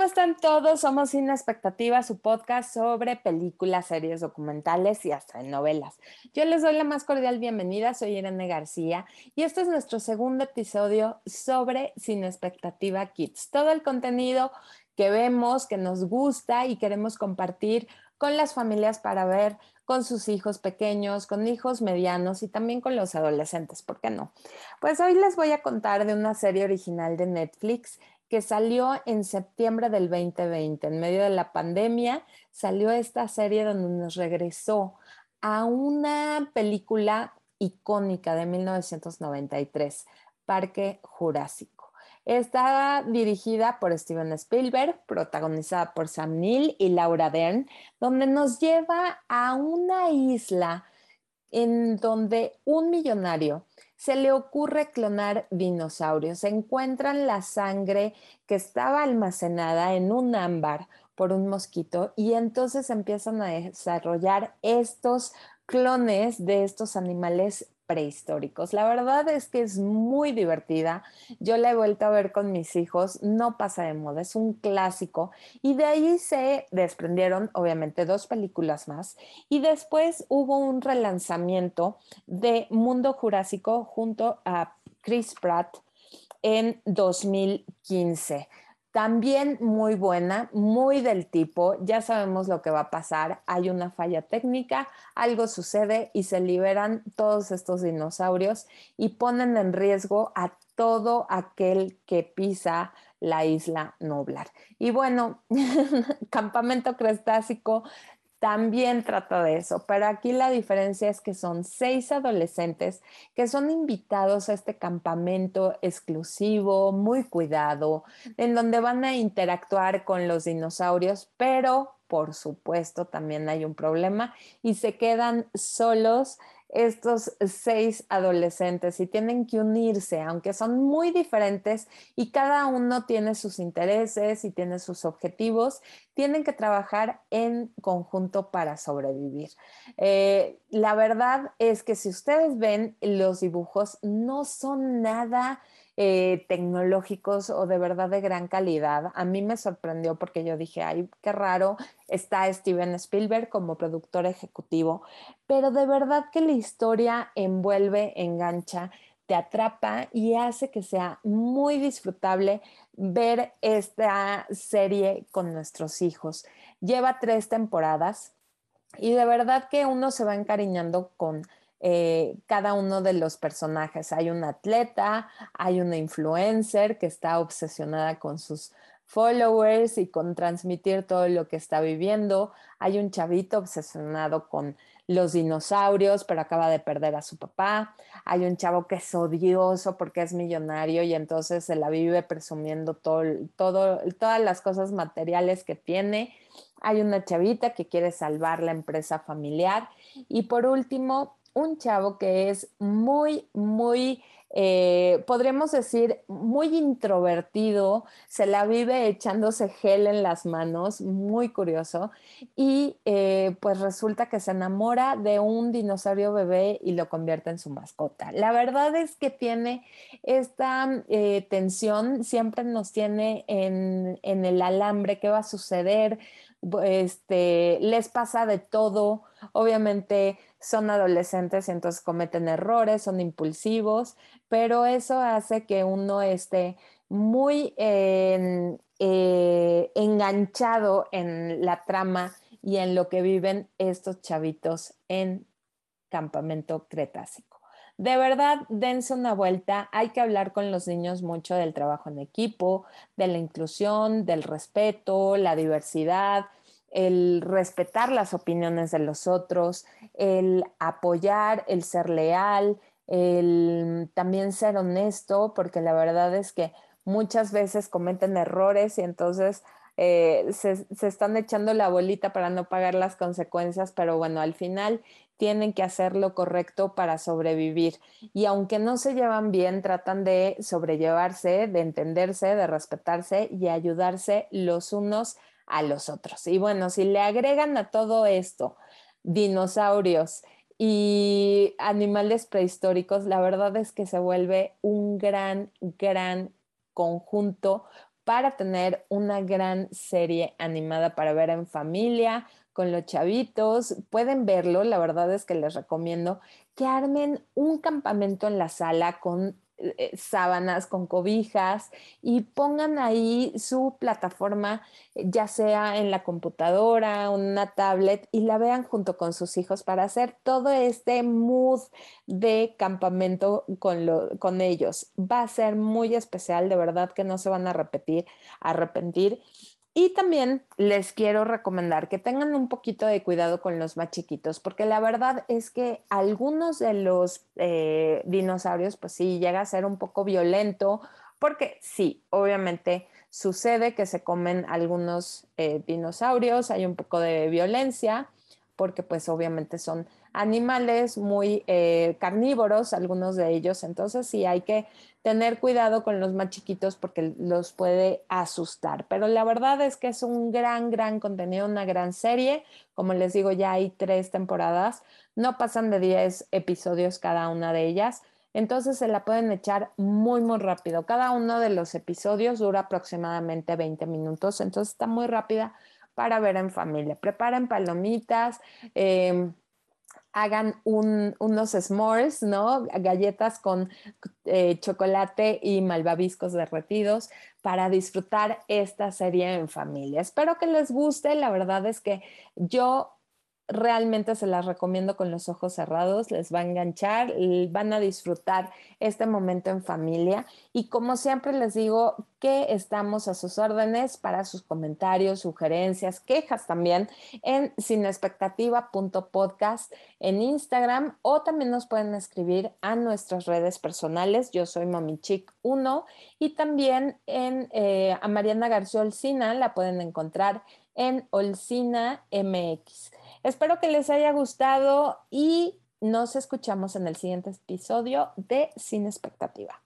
¿cómo están todos? Somos Sin Expectativa, su podcast sobre películas, series, documentales y hasta novelas. Yo les doy la más cordial bienvenida, soy Irene García y este es nuestro segundo episodio sobre Sin Expectativa Kids. Todo el contenido que vemos, que nos gusta y queremos compartir con las familias para ver con sus hijos pequeños, con hijos medianos y también con los adolescentes, ¿por qué no? Pues hoy les voy a contar de una serie original de Netflix que salió en septiembre del 2020, en medio de la pandemia, salió esta serie donde nos regresó a una película icónica de 1993, Parque Jurásico. Está dirigida por Steven Spielberg, protagonizada por Sam Neill y Laura Dern, donde nos lleva a una isla en donde un millonario se le ocurre clonar dinosaurios. Encuentran la sangre que estaba almacenada en un ámbar por un mosquito y entonces empiezan a desarrollar estos clones de estos animales prehistóricos. La verdad es que es muy divertida. Yo la he vuelto a ver con mis hijos, no pasa de moda, es un clásico. Y de ahí se desprendieron, obviamente, dos películas más. Y después hubo un relanzamiento de Mundo Jurásico junto a Chris Pratt en 2015. También muy buena, muy del tipo, ya sabemos lo que va a pasar, hay una falla técnica, algo sucede y se liberan todos estos dinosaurios y ponen en riesgo a todo aquel que pisa la isla Nublar. Y bueno, campamento cretácico también trata de eso, pero aquí la diferencia es que son seis adolescentes que son invitados a este campamento exclusivo, muy cuidado, en donde van a interactuar con los dinosaurios, pero por supuesto también hay un problema y se quedan solos estos seis adolescentes y tienen que unirse, aunque son muy diferentes y cada uno tiene sus intereses y tiene sus objetivos, tienen que trabajar en conjunto para sobrevivir. Eh, la verdad es que si ustedes ven los dibujos, no son nada eh, tecnológicos o de verdad de gran calidad. A mí me sorprendió porque yo dije, ay, qué raro, está Steven Spielberg como productor ejecutivo, pero de verdad que la historia envuelve, engancha, te atrapa y hace que sea muy disfrutable ver esta serie con nuestros hijos. Lleva tres temporadas y de verdad que uno se va encariñando con eh, cada uno de los personajes. Hay un atleta, hay una influencer que está obsesionada con sus followers y con transmitir todo lo que está viviendo. Hay un chavito obsesionado con los dinosaurios, pero acaba de perder a su papá. Hay un chavo que es odioso porque es millonario y entonces se la vive presumiendo todo, todo, todas las cosas materiales que tiene. Hay una chavita que quiere salvar la empresa familiar. Y por último, un chavo que es muy, muy, eh, podríamos decir, muy introvertido, se la vive echándose gel en las manos, muy curioso, y eh, pues resulta que se enamora de un dinosaurio bebé y lo convierte en su mascota. La verdad es que tiene esta eh, tensión, siempre nos tiene en, en el alambre, qué va a suceder, este, les pasa de todo, obviamente son adolescentes y entonces cometen errores, son impulsivos, pero eso hace que uno esté muy eh, enganchado en la trama y en lo que viven estos chavitos en campamento cretácico. De verdad, dense una vuelta. Hay que hablar con los niños mucho del trabajo en equipo, de la inclusión, del respeto, la diversidad, el respetar las opiniones de los otros, el apoyar, el ser leal, el también ser honesto, porque la verdad es que muchas veces cometen errores y entonces eh, se, se, están echando la bolita para no pagar las consecuencias, pero bueno, al final tienen que hacer lo correcto para sobrevivir. Y aunque no se llevan bien, tratan de sobrellevarse, de entenderse, de respetarse y ayudarse los unos a los otros. Y bueno, si le agregan a todo esto dinosaurios y animales prehistóricos, la verdad es que se vuelve un gran, gran conjunto para tener una gran serie animada para ver en familia, con los chavitos. Pueden verlo, la verdad es que les recomiendo que armen un campamento en la sala con eh, sábanas, con cobijas y pongan ahí su plataforma, eh, ya sea en la computadora, una tablet y la vean junto con sus hijos para hacer todo este mood de campamento con, con ellos. Va a ser muy especial, de verdad que no se van a repetir, arrepentir. Y también les quiero recomendar que tengan un poquito de cuidado con los más chiquitos, porque la verdad es que algunos de los eh, dinosaurios, pues sí, llega a ser un poco violento, porque sí, obviamente sucede que se comen algunos eh, dinosaurios, hay un poco de violencia, porque pues obviamente son animales muy eh, carnívoros, algunos de ellos, entonces sí hay que tener cuidado con los más chiquitos porque los puede asustar. Pero la verdad es que es un gran, gran contenido, una gran serie. Como les digo, ya hay tres temporadas, no pasan de 10 episodios cada una de ellas. Entonces se la pueden echar muy, muy rápido. Cada uno de los episodios dura aproximadamente 20 minutos, entonces está muy rápida para ver en familia. Preparen palomitas. Eh, hagan unos s'mores, ¿no? Galletas con eh, chocolate y malvaviscos derretidos para disfrutar esta serie en familia. Espero que les guste. La verdad es que yo realmente se las recomiendo con los ojos cerrados, les va a enganchar, van a disfrutar este momento en familia y como siempre les digo que estamos a sus órdenes para sus comentarios, sugerencias, quejas también en sinexpectativa.podcast en Instagram o también nos pueden escribir a nuestras redes personales. Yo soy Mamichic1 y también en eh, a Mariana García Olcina la pueden encontrar en Olcina MX. Espero que les haya gustado y nos escuchamos en el siguiente episodio de Sin Expectativa.